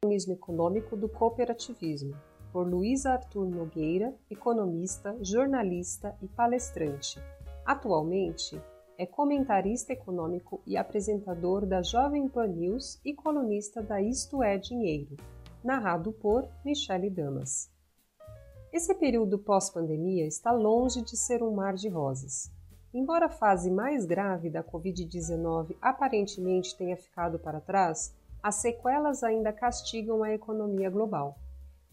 Protagonismo Econômico do Cooperativismo, por Luísa Arthur Nogueira, economista, jornalista e palestrante. Atualmente, é comentarista econômico e apresentador da Jovem Pan News e colunista da Isto é Dinheiro, narrado por Michele Damas. Esse período pós-pandemia está longe de ser um mar de rosas. Embora a fase mais grave da Covid-19 aparentemente tenha ficado para trás, as sequelas ainda castigam a economia global.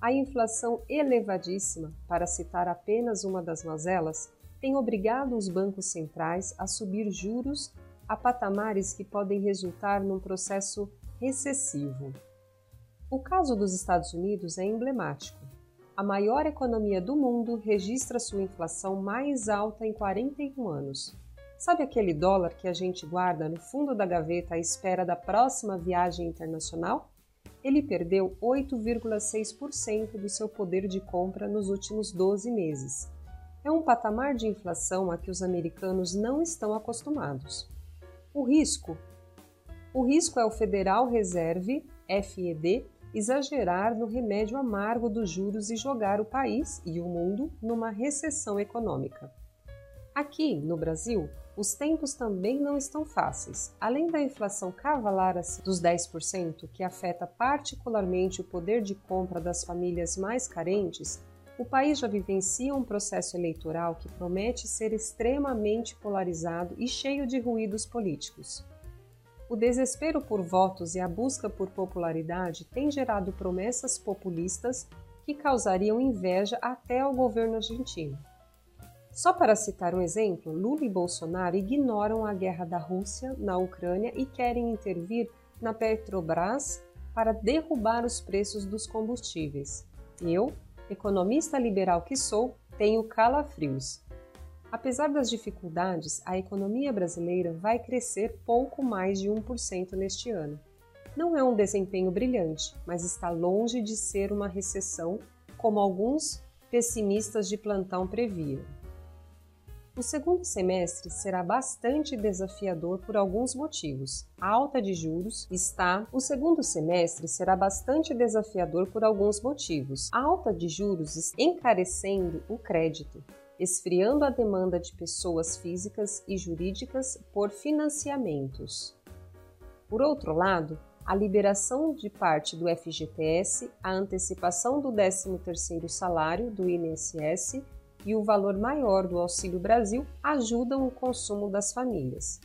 A inflação elevadíssima, para citar apenas uma das mazelas, tem obrigado os bancos centrais a subir juros a patamares que podem resultar num processo recessivo. O caso dos Estados Unidos é emblemático. A maior economia do mundo registra sua inflação mais alta em 41 anos. Sabe aquele dólar que a gente guarda no fundo da gaveta à espera da próxima viagem internacional? Ele perdeu 8,6% do seu poder de compra nos últimos 12 meses. É um patamar de inflação a que os americanos não estão acostumados. O risco? O risco é o Federal Reserve, FED, exagerar no remédio amargo dos juros e jogar o país e o mundo numa recessão econômica. Aqui, no Brasil, os tempos também não estão fáceis. Além da inflação cavalar dos 10%, que afeta particularmente o poder de compra das famílias mais carentes, o país já vivencia um processo eleitoral que promete ser extremamente polarizado e cheio de ruídos políticos. O desespero por votos e a busca por popularidade têm gerado promessas populistas que causariam inveja até ao governo argentino. Só para citar um exemplo, Lula e Bolsonaro ignoram a guerra da Rússia na Ucrânia e querem intervir na Petrobras para derrubar os preços dos combustíveis. Eu, economista liberal que sou, tenho calafrios. Apesar das dificuldades, a economia brasileira vai crescer pouco mais de 1% neste ano. Não é um desempenho brilhante, mas está longe de ser uma recessão, como alguns pessimistas de plantão previam. O segundo semestre será bastante desafiador por alguns motivos. A alta de juros está. O segundo semestre será bastante desafiador por alguns motivos. A alta de juros encarecendo o crédito esfriando a demanda de pessoas físicas e jurídicas por financiamentos. Por outro lado, a liberação de parte do FGTS, a antecipação do 13º salário do INSS e o valor maior do Auxílio Brasil ajudam o consumo das famílias.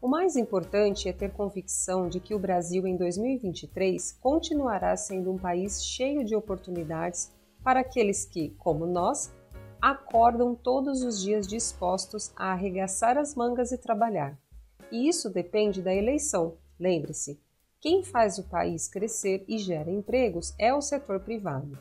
O mais importante é ter convicção de que o Brasil em 2023 continuará sendo um país cheio de oportunidades para aqueles que, como nós, acordam todos os dias dispostos a arregaçar as mangas e trabalhar. E isso depende da eleição. Lembre-se, quem faz o país crescer e gera empregos é o setor privado.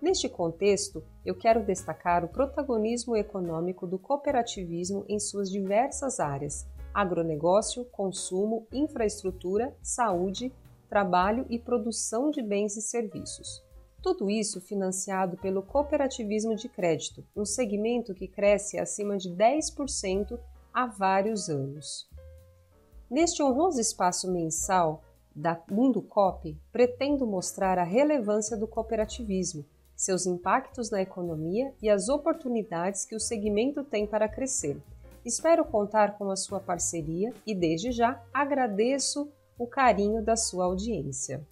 Neste contexto, eu quero destacar o protagonismo econômico do cooperativismo em suas diversas áreas: agronegócio, consumo, infraestrutura, saúde, trabalho e produção de bens e serviços. Tudo isso financiado pelo cooperativismo de crédito, um segmento que cresce acima de 10% há vários anos. Neste honroso espaço mensal da Mundo Cop, pretendo mostrar a relevância do cooperativismo, seus impactos na economia e as oportunidades que o segmento tem para crescer. Espero contar com a sua parceria e, desde já, agradeço o carinho da sua audiência.